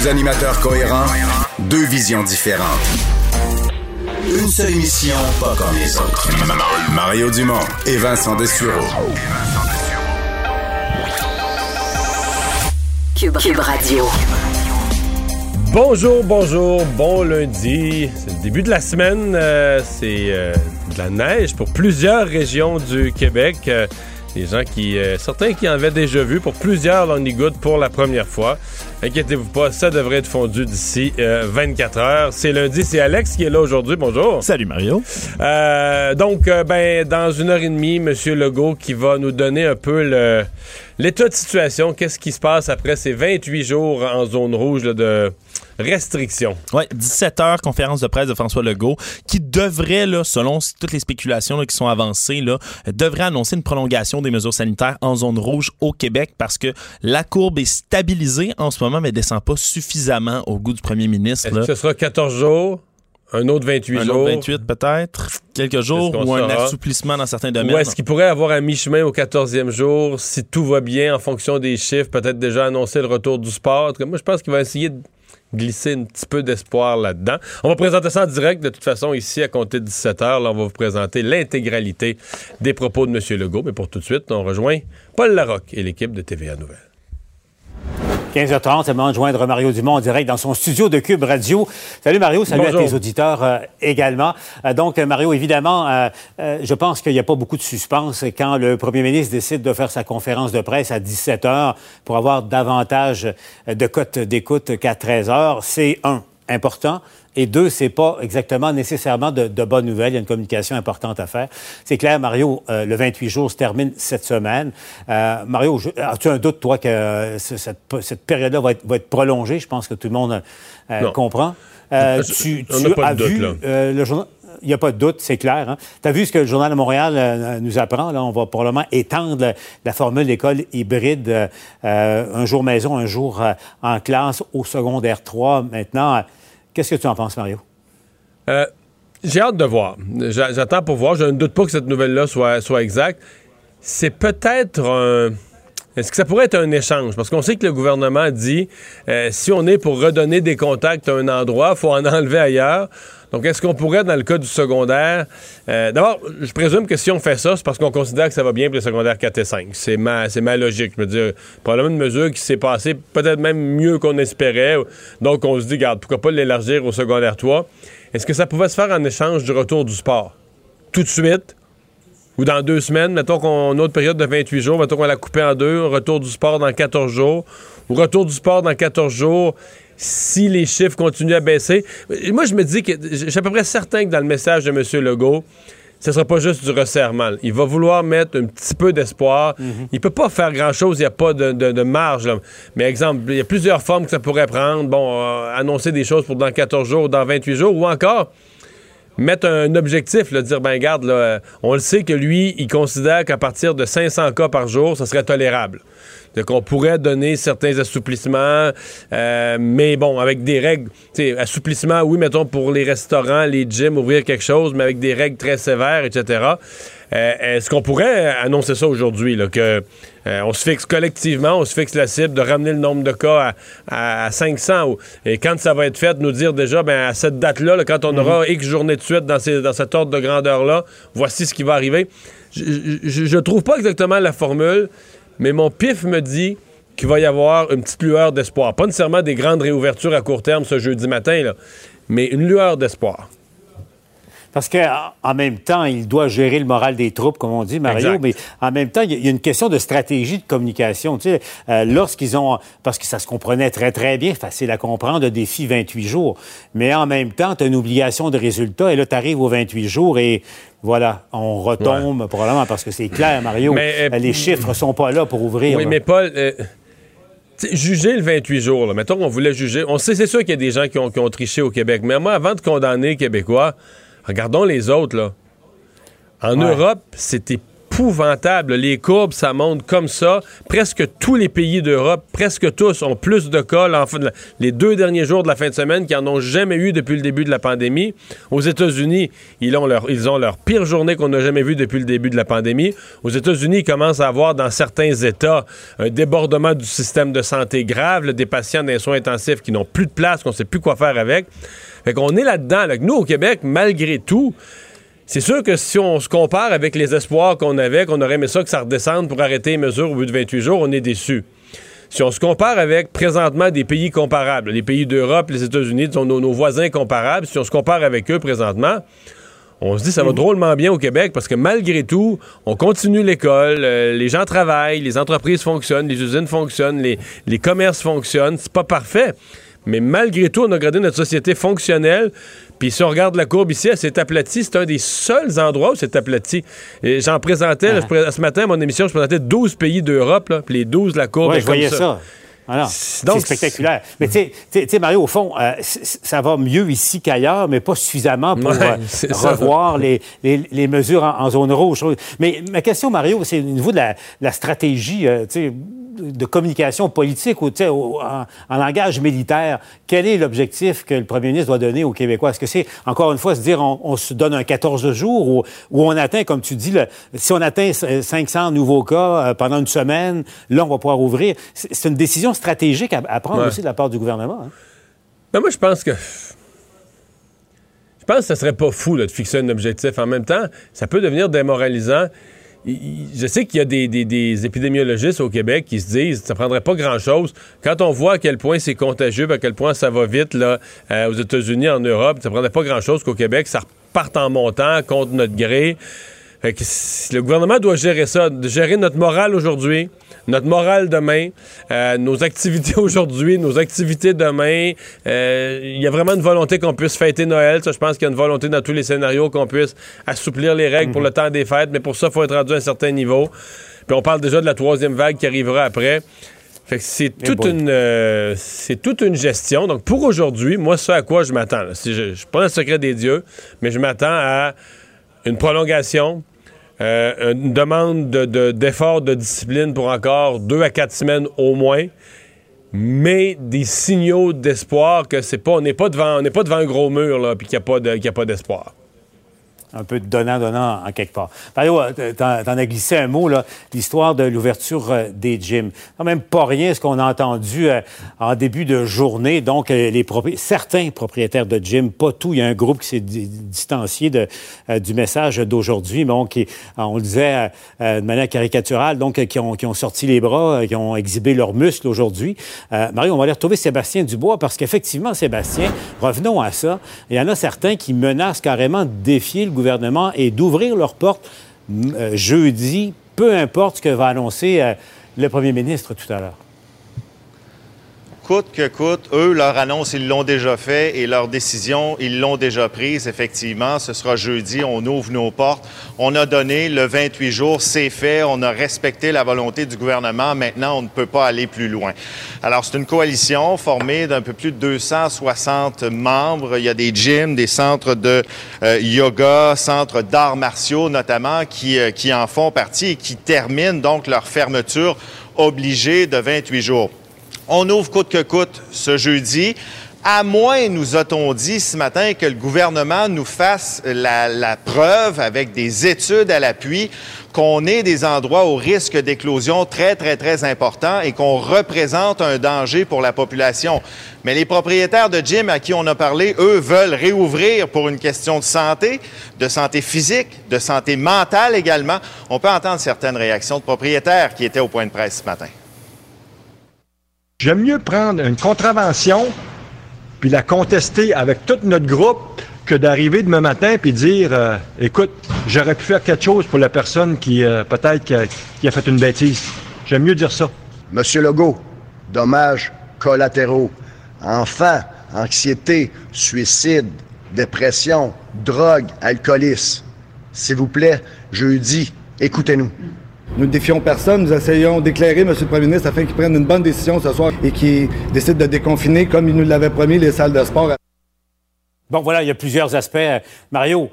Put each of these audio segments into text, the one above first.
Deux animateurs cohérents, deux visions différentes. Une seule émission, pas comme les autres. Mario Dumont et Vincent Dessureau. Cube, Cube Radio. Bonjour, bonjour, bon lundi. C'est le début de la semaine. euh, c'est euh, de la neige pour plusieurs régions du Québec. Euh, des gens qui, euh, certains qui en avaient déjà vu, pour plusieurs, l'on y goûte pour la première fois. Inquiétez-vous pas, ça devrait être fondu d'ici euh, 24 heures. C'est lundi, c'est Alex qui est là aujourd'hui. Bonjour. Salut Mario. Euh, donc, euh, ben, dans une heure et demie, M. Legault qui va nous donner un peu le l'état de situation. Qu'est-ce qui se passe après ces 28 jours en zone rouge là, de restriction? Ouais, 17 heures conférence de presse de François Legault qui devrait là, selon toutes les spéculations là, qui sont avancées là, devrait annoncer une prolongation des mesures sanitaires en zone rouge au Québec parce que la courbe est stabilisée en ce moment mais descend pas suffisamment au goût du premier ministre. Est-ce là. que ce sera 14 jours? Un autre 28 Un jours? autre 28 peut-être, quelques jours ou un saura? assouplissement dans certains domaines. Ou est-ce qu'il pourrait avoir un mi-chemin au 14e jour, si tout va bien en fonction des chiffres, peut-être déjà annoncer le retour du sport? En tout cas, moi, je pense qu'il va essayer de glisser un petit peu d'espoir là-dedans. On va présenter ça en direct, de toute façon, ici, à compter de 17 h. Là, on va vous présenter l'intégralité des propos de M. Legault. Mais pour tout de suite, on rejoint Paul Larocque et l'équipe de TVA Nouvelles. 15h30, c'est le moment de joindre Mario Dumont en direct dans son studio de Cube Radio. Salut Mario, salut Bonjour. à tes auditeurs euh, également. Euh, donc euh, Mario, évidemment, euh, je pense qu'il n'y a pas beaucoup de suspense quand le premier ministre décide de faire sa conférence de presse à 17h pour avoir davantage de cotes d'écoute qu'à 13h. C'est un, important. Et deux, c'est pas exactement nécessairement de, de bonnes nouvelles. Il y a une communication importante à faire. C'est clair, Mario, euh, le 28 jours se termine cette semaine. Euh, Mario, as-tu un doute, toi, que euh, ce- cette, cette période-là va être, va être prolongée? Je pense que tout le monde euh, comprend. Euh, tu on tu as doute, vu le journal. Il n'y a pas de doute, c'est clair. Tu as vu ce que le Journal de Montréal euh, nous apprend. Là, on va probablement étendre la, la formule d'école hybride, euh, un jour maison, un jour euh, en classe au secondaire 3. Maintenant, qu'est-ce que tu en penses, Mario? Euh, J'ai hâte de voir. J'a- J'attends pour voir. Je ne doute pas que cette nouvelle-là soit, soit exacte. C'est peut-être un. Est-ce que ça pourrait être un échange? Parce qu'on sait que le gouvernement dit euh, si on est pour redonner des contacts à un endroit, il faut en enlever ailleurs. Donc, est-ce qu'on pourrait, dans le cas du secondaire, euh, d'abord, je présume que si on fait ça, c'est parce qu'on considère que ça va bien pour les secondaires 4 et 5. C'est ma, c'est logique. Je veux dire, probablement une mesure qui s'est passée peut-être même mieux qu'on espérait. Donc, on se dit, garde, pourquoi pas l'élargir au secondaire 3? Est-ce que ça pouvait se faire en échange du retour du sport? Tout de suite? Ou dans deux semaines, mettons qu'on a une autre période de 28 jours, mettons qu'on l'a coupé en deux, retour du sport dans 14 jours, ou retour du sport dans 14 jours, si les chiffres continuent à baisser. Moi, je me dis que je suis à peu près certain que dans le message de M. Legault, ce ne sera pas juste du resserrement. Il va vouloir mettre un petit peu d'espoir. Il peut pas faire grand-chose, il n'y a pas de, de- de marge. là. Mais exemple, il y a plusieurs formes que ça pourrait prendre. Bon, euh, annoncer des choses pour dans 14 jours, dans 28 jours, ou encore mettre un objectif, là, dire, ben garde, là, euh, on le sait que lui, il considère qu'à partir de 500 cas par jour, ça serait tolérable. Donc, on pourrait donner certains assouplissements, euh, mais bon, avec des règles, assouplissement, oui, mettons, pour les restaurants, les gyms, ouvrir quelque chose, mais avec des règles très sévères, etc. Euh, Est-ce qu'on pourrait annoncer ça aujourd'hui, que euh, on se fixe collectivement, on se fixe la cible de ramener le nombre de cas à, à- à 500, ou- et quand ça va être fait, nous dire déjà, ben, à cette date-là, là, quand on aura X journées de suite dans, ces- dans cet ordre de grandeur-là, voici ce qui va arriver. Je, je trouve pas exactement la formule, mais mon pif me dit qu'il va y avoir une petite lueur d'espoir. Pas nécessairement des grandes réouvertures à court terme ce jeudi matin, là, mais une lueur d'espoir. Parce qu'en même temps, il doit gérer le moral des troupes, comme on dit, Mario, Exact. mais en même temps, il y, a- une question de stratégie de communication. Tu sais, euh, lorsqu'ils ont... Parce que ça se comprenait très, très bien, facile à comprendre, le défi 28 jours. Mais en même temps, tu as une obligation de résultat, et là, tu arrives aux 28 jours, et voilà, on retombe probablement, parce que c'est clair, Mario, Mais, euh, euh, les chiffres sont pas là pour ouvrir. Oui, là. mais Paul, euh, juger le 28 jours, là, mettons qu'on voulait juger. On sait, c'est sûr qu'il y a des gens qui ont, qui ont triché au Québec, mais moi, avant de condamner les Québécois, regardons les autres, là. En Ouais. Europe, c'était Les courbes, ça monte comme ça. Presque tous les pays d'Europe, presque tous, ont plus de cas les deux derniers jours de la fin de semaine qu'ils n'en ont jamais eu depuis le début de la pandémie. Aux États-Unis, ils ont leur, ils ont leur pire journée qu'on n'a jamais vue depuis le début de la pandémie. Aux États-Unis, ils commencent à avoir dans certains États un débordement du système de santé grave, des patients les soins intensifs qui n'ont plus de place, qu'on ne sait plus quoi faire avec. Fait qu'on est là-dedans. Nous, au Québec, malgré tout, c'est sûr que si on se compare avec les espoirs qu'on avait, qu'on aurait aimé ça que ça redescende pour arrêter les mesures au bout de 28 jours, on est déçu. Si on se compare avec présentement des pays comparables, les pays d'Europe, les États-Unis, nos, nos voisins comparables, si on se compare avec eux présentement, on se dit ça va mhm. drôlement bien au Québec parce que malgré tout, on continue l'école, euh, les gens travaillent, les entreprises fonctionnent, les usines fonctionnent, les, les commerces fonctionnent. C'est pas parfait. Mais malgré tout, on a gardé notre société fonctionnelle. Puis si on regarde la courbe ici, elle s'est aplatie. C'est un des seuls endroits où c'est aplati. J'en présentais, ah. ce matin, à mon émission, je présentais 12 pays d'Europe. Puis les 12, la courbe est je voyais ça. c'est spectaculaire. Mais tu sais, Mario, au fond, euh, ça va mieux ici qu'ailleurs, mais pas suffisamment pour euh, revoir les, les, mesures en, zone rouge. Mais ma question, Mario, c'est au niveau de la, la stratégie. Euh, sais de communication politique ou en, en, langage militaire, quel est l'objectif que le premier ministre doit donner aux Québécois? Est-ce que c'est, encore une fois, se dire on, se donne un 14 jours ou, on atteint, comme tu dis, si on atteint 500 nouveaux cas euh, pendant une semaine, là, on va pouvoir ouvrir. C'est une décision stratégique à, prendre aussi de la part du gouvernement. Hein? Ben, moi, je pense que je pense que ce serait pas fou de fixer un objectif. En même temps, ça peut devenir démoralisant je sais qu'il y a des, épidémiologistes au Québec qui se disent ça prendrait pas grand-chose. Quand on voit à quel point c'est contagieux, à quel point ça va vite euh, aux États-Unis, en Europe, ça prendrait pas grand-chose qu'au Québec, ça reparte en montant contre notre gré. Le gouvernement doit gérer ça, gérer notre morale aujourd'hui, notre morale demain, euh, nos activités aujourd'hui, nos activités demain. Euh, il y a vraiment une volonté qu'on puisse fêter Noël. Ça, je pense qu'il y a une volonté dans tous les scénarios qu'on puisse assouplir les règles pour le temps des fêtes, mais pour ça, il faut être rendu à un certain niveau. Puis on parle déjà de la troisième vague qui arrivera après. Fait que c'est toute une euh, c'est toute une gestion. Donc pour aujourd'hui, moi ce à quoi je m'attends, je, je suis pas le secret des dieux, mais je m'attends à une prolongation euh, une demande d'effort de, de, discipline pour encore deux à quatre semaines au moins, mais des signaux d'espoir que c'est pas, on n'est pas devant, on n'est pas devant un gros mur là, qu'il n'y a pas d'espoir un peu de donnant-donnant en quelque part. Mario, euh, t'en as glissé un mot, l'histoire de l'ouverture euh, des gyms. Quand même pas rien ce qu'on a entendu euh, en début de journée. Donc, les certains propriétaires de gyms, pas tout, il y a un groupe qui s'est distancié de, du message d'aujourd'hui, bon, qui, on le disait de manière caricaturale, donc qui ont, qui ont sorti les bras, qui ont exhibé leurs muscles aujourd'hui. Mario, on va aller retrouver Sébastien Dubois parce qu'effectivement, Sébastien, revenons à ça, il y en a certains qui menacent carrément de défier le et d'ouvrir leurs portes euh, jeudi, peu importe ce que va annoncer euh, le premier ministre tout à l'heure coûte que coûte, eux, leur annonce, ils l'ont déjà fait et leur décision, ils l'ont déjà prise, effectivement. Ce sera jeudi, on ouvre nos portes. On a donné le 28 jours, c'est fait, on a respecté la volonté du gouvernement. Maintenant, on ne peut pas aller plus loin. Alors, c'est une coalition formée d'un peu plus de 260 membres. Il y a des gyms, des centres de euh, yoga, centres d'arts martiaux notamment, qui, euh, qui en font partie et qui terminent donc leur fermeture obligée de 28 jours. On ouvre coûte que coûte ce jeudi. À moins, nous a-t-on dit ce matin, que le gouvernement nous fasse la, preuve avec des études à l'appui qu'on ait des endroits au risque d'éclosion très, très, très important et qu'on représente un danger pour la population. Mais les propriétaires de gym à qui on a parlé, eux, veulent réouvrir pour une question de santé, de santé physique, de santé mentale également. On peut entendre certaines réactions de propriétaires qui étaient au point de presse ce matin. J'aime mieux prendre une contravention puis la contester avec tout notre groupe que d'arriver demain matin puis dire euh, écoute, j'aurais pu faire quelque chose pour la personne qui euh, peut-être qui a, fait une bêtise. J'aime mieux dire ça. Monsieur Legault, dommages collatéraux, enfants, anxiété, suicide, dépression, drogue, alcoolisme. S'il vous plaît, jeudi, écoutez-nous. Nous ne défions personne. Nous essayons d'éclairer M. le Premier ministre afin qu'il prenne une bonne décision ce soir et qu'il décide de déconfiner, comme il nous l'avait promis, les salles de sport. Bon, voilà, il y a plusieurs aspects. Mario,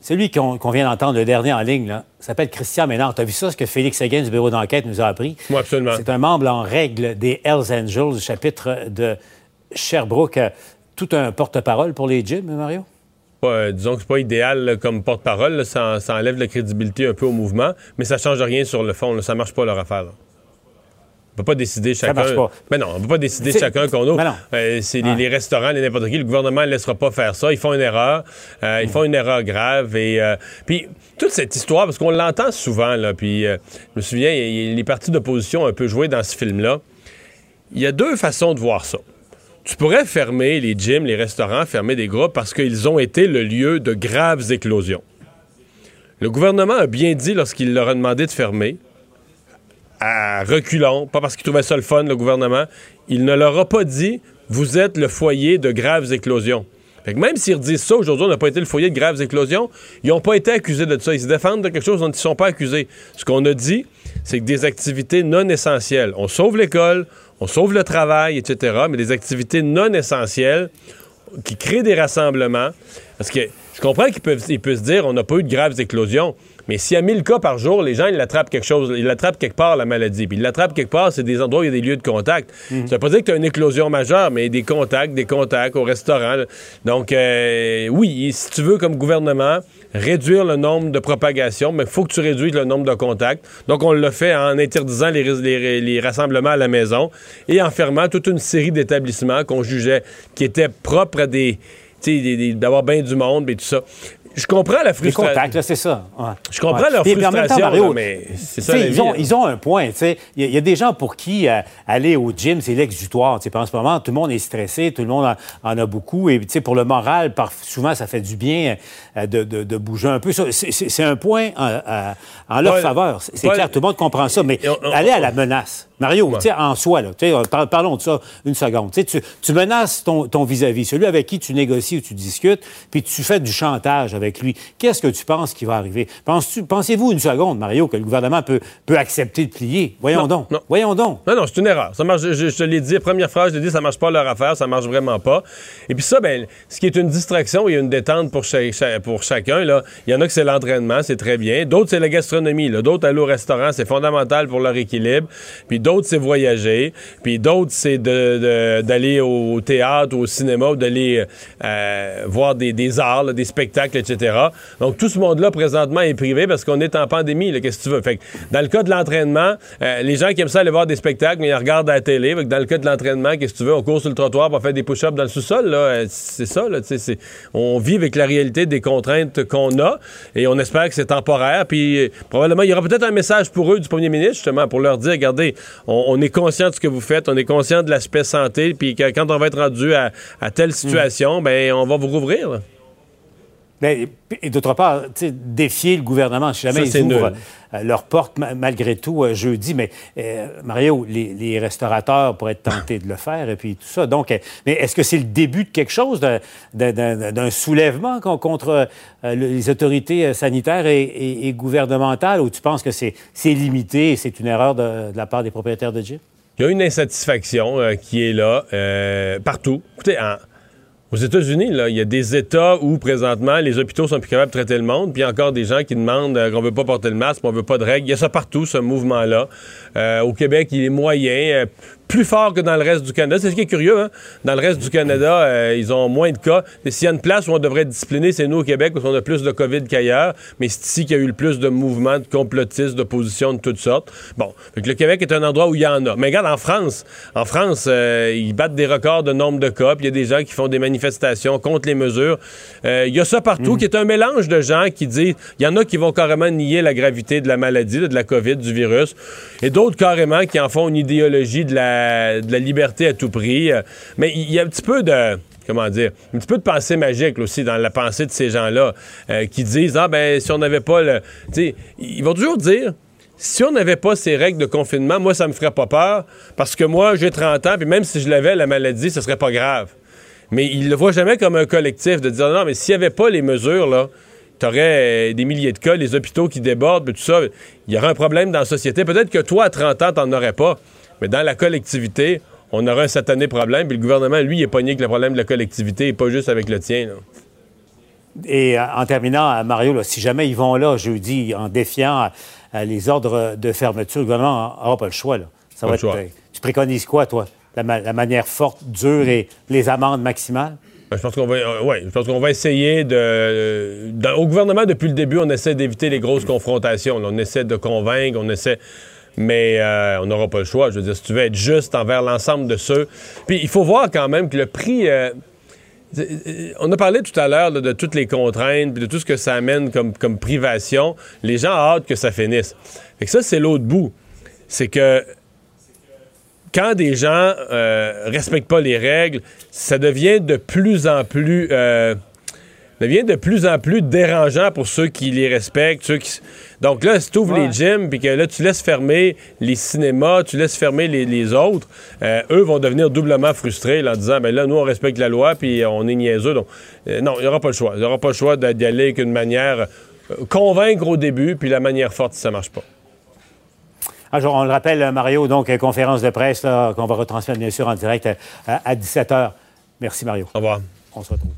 celui qu'on vient d'entendre, le dernier en ligne, là, s'appelle Christian Ménard. Tu as vu ça, ce que Félix Seguin du bureau d'enquête nous a appris? Oui, absolument. C'est un membre en règle des Hells Angels, du chapitre de Sherbrooke. Tout un porte-parole pour les gyms, Mario? Ouais, disons que c'est pas idéal comme porte-parole. Ça, ça, enlève la crédibilité un peu au mouvement, mais ça change rien sur le fond. Ça marche pas leur affaire. Là. On peut pas décider chacun. Ça marche pas. Mais non, on peut pas décider chacun qu'on ouvre. Euh, c'est les, Ah. les restaurants, les n'importe qui. Le gouvernement ne laissera pas faire ça. Ils font une erreur. Euh, Ils font une erreur grave. Et euh, puis toute cette histoire, parce qu'on l'entend souvent là. Puis euh, je me souviens, y les partis d'opposition ont un peu joué dans ce film-là. Il y a deux façons de voir ça. Tu pourrais fermer les gyms, les restaurants, fermer des groupes parce qu'ils ont été le lieu de graves éclosions. Le gouvernement a bien dit lorsqu'il leur a demandé de fermer, à reculons, pas parce qu'il trouvait ça le fun, le gouvernement, il ne leur a pas dit vous êtes le foyer de graves éclosions. Fait que même s'ils redisent ça, aujourd'hui, on n'a pas été le foyer de graves éclosions, ils n'ont pas été accusés de ça. Ils se défendent de quelque chose dont ils ne sont pas accusés. Ce qu'on a dit, c'est que des activités non essentielles, on sauve l'école, on sauve le travail, etc., mais des activités non essentielles qui créent des rassemblements, parce que je comprends qu'ils peuvent, ils peuvent se dire on n'a pas eu de graves éclosions, mais s'il y a 1000 cas par jour, les gens, ils l'attrapent quelque chose, ils l'attrapent quelque part, la maladie. Puis ils l'attrapent quelque part, c'est des endroits où il y a des lieux de contact. Ça veut pas dire que tu as une éclosion majeure, mais des contacts, des contacts au restaurant. là. Donc, euh, oui, si tu veux, comme gouvernement, réduire le nombre de propagations, mais il faut que tu réduises le nombre de contacts. Donc, on l'a fait en interdisant les, les- les rassemblements à la maison et en fermant toute une série d'établissements qu'on jugeait qui étaient propres à des. D'avoir bien du monde et tout ça. Je comprends la Les frustration. contacts, c'est ça. Ouais. Je comprends Ouais. leur en même temps, frustration, Mario, là, mais c'est ça ils, vie, ont, ils ont un point. Il y, a- il y a des gens pour qui euh, aller au gym, c'est l'exutoire. En ce moment, tout le monde est stressé, tout le monde en, en a beaucoup. Et pour le moral, par- souvent, ça fait du bien euh, de, de- de bouger un peu. C'est un point en, en- en leur faveur. C'est clair, tout le monde comprend ça. Mais et on- on- aller à la menace. Mario, tu sais, en soi, là, par- parlons de ça une seconde. Tu, menaces ton vis-à-vis, celui avec qui tu négocies ou tu discutes, puis tu fais du chantage avec lui. Qu'est-ce que tu penses qui va arriver? Pensez-vous une seconde, Mario, que le gouvernement peut, peut accepter de plier? Voyons Non, donc. non. Voyons donc. Non, non, c'est une erreur. Ça marche, je, je te l'ai dit, première phrase, je l'ai dit, ça marche pas leur affaire, ça marche vraiment pas. Et puis ça, ben, ce qui est une distraction et une détente pour, cha- cha- pour chacun, là, il y en a que c'est l'entraînement, c'est très bien. D'autres, c'est la gastronomie. D'autres, aller au restaurant, c'est fondamental pour leur équilibre. Puis d'autres, c'est voyager. Puis d'autres, c'est d'aller au théâtre ou au cinéma d'aller euh, voir des, arts, des spectacles, etc. Donc tout ce monde-là, présentement, est privé parce qu'on est en pandémie. Qu'est-ce que tu veux? Fait que dans le cas de l'entraînement, euh, les gens qui aiment ça aller voir des spectacles, mais ils regardent à la télé. Dans le cas de l'entraînement, qu'est-ce que tu veux? On court sur le trottoir pour faire des push-ups dans le sous-sol. Euh, C'est ça. On vit avec la réalité des contraintes qu'on a et on espère que c'est temporaire. Puis probablement, il y aura peut-être un message pour eux du premier ministre, justement, pour leur dire, regardez, on, est conscient de ce que vous faites, on est conscient de l'aspect santé, puis quand on va être rendu à, telle situation, ben on va vous rouvrir. Ben, et d'autre part, défier le gouvernement, si jamais Ça, ils ouvrent nul. euh, leur porte ma- malgré tout euh, jeudi. Mais euh, Mario, les, les restaurateurs pourraient être tentés de le faire et puis tout ça. Donc, mais est-ce que c'est le début de quelque chose, d'un- soulèvement con- contre les autorités sanitaires et, et- et gouvernementales ou tu penses que c'est c'est limité et c'est une erreur de, de la part des propriétaires de gym? Il y a une insatisfaction euh, qui est là euh, partout. Écoutez, en- aux États-Unis, là, il y a des États où présentement les hôpitaux sont plus capables de traiter le monde, puis encore des gens qui demandent euh, qu'on veut pas porter le masque, qu'on veut pas de règles. Il y a ça partout, ce mouvement-là. Euh, au Québec, il est moyen, euh, plus fort que dans le reste du Canada. C'est ce qui est curieux. Hein? Dans le reste du Canada, euh, ils ont moins de cas. Et S'il y a une place où on devrait être discipliné, c'est nous au Québec, où on a plus de COVID qu'ailleurs. Mais c'est ici qu'il y a eu le plus de mouvements, de complotistes, d'opposition de toutes sortes. Bon, fait que le Québec est un endroit où il y en a. Mais regarde, en France, en France, euh, ils battent des records de nombre de cas. Il y a des gens qui font des manifestations contre les mesures. Euh, Il y a ça partout, qui est un mélange de gens qui disent... Il y en a qui vont carrément nier la gravité de la maladie, de la COVID, du virus. Et d'autres carrément qui en font une idéologie de la, de la liberté à tout prix. Euh, Mais il y a un petit peu de comment dire, un petit peu de pensée magique là, aussi dans la pensée de ces gens-là euh, qui disent ah ben si on n'avait pas le, tu ils vont toujours dire si on n'avait pas ces règles de confinement, moi ça me ferait pas peur parce que moi j'ai 30 ans puis même si je l'avais la maladie, ce serait pas grave. Mais ils le voient jamais comme un collectif de dire non mais s'il y avait pas les mesures là, T'aurais euh, des milliers de cas, les hôpitaux qui débordent, tout ça. Il y aurait un problème dans la société. Peut-être que toi, à 30 ans, t'en aurais pas. Mais dans la collectivité, on aurait un satané problème. Puis le gouvernement, lui, est pogné avec le problème de la collectivité et pas juste avec le tien. là. Et en terminant, Mario, si jamais ils vont là jeudi en défiant les ordres de fermeture, le gouvernement n'aura pas le choix. Ça va être, tu préconises quoi, toi? La, la manière forte, dure et les amendes maximales? Ben, je pense qu'on va, euh, je pense qu'on va essayer de, Au gouvernement, depuis le début, on essaie d'éviter les grosses confrontations. on essaie de convaincre, on essaie. Mais euh, on n'aura pas le choix. Je veux dire, si tu veux être juste envers l'ensemble de ceux. Puis il faut voir quand même que le prix. Euh, on a parlé tout à l'heure de toutes les contraintes, de tout ce que ça amène comme, comme privation. Les gens ont hâte que ça finisse. Et ça, c'est l'autre bout. C'est que quand des gens euh, respectent pas les règles, ça devient de plus en plus euh, devient de plus en plus dérangeant pour ceux qui les respectent, ceux qui... Donc là, si tu ouvres les gyms, puis que là, tu laisses fermer les cinémas, tu laisses fermer les, autres, euh, eux vont devenir doublement frustrés en disant, ben là, nous, on respecte la loi, puis on est niaiseux. Donc, euh, non, il n'y aura pas le choix. Il n'y aura pas le choix d'y aller avec une manière... convaincre au début, puis la manière forte, si ça marche pas. Ah, on le rappelle, Mario, donc, conférence de presse qu'on va retransmettre, bien sûr, en direct à, à 17h. Merci, Mario. Au revoir. On se retrouve.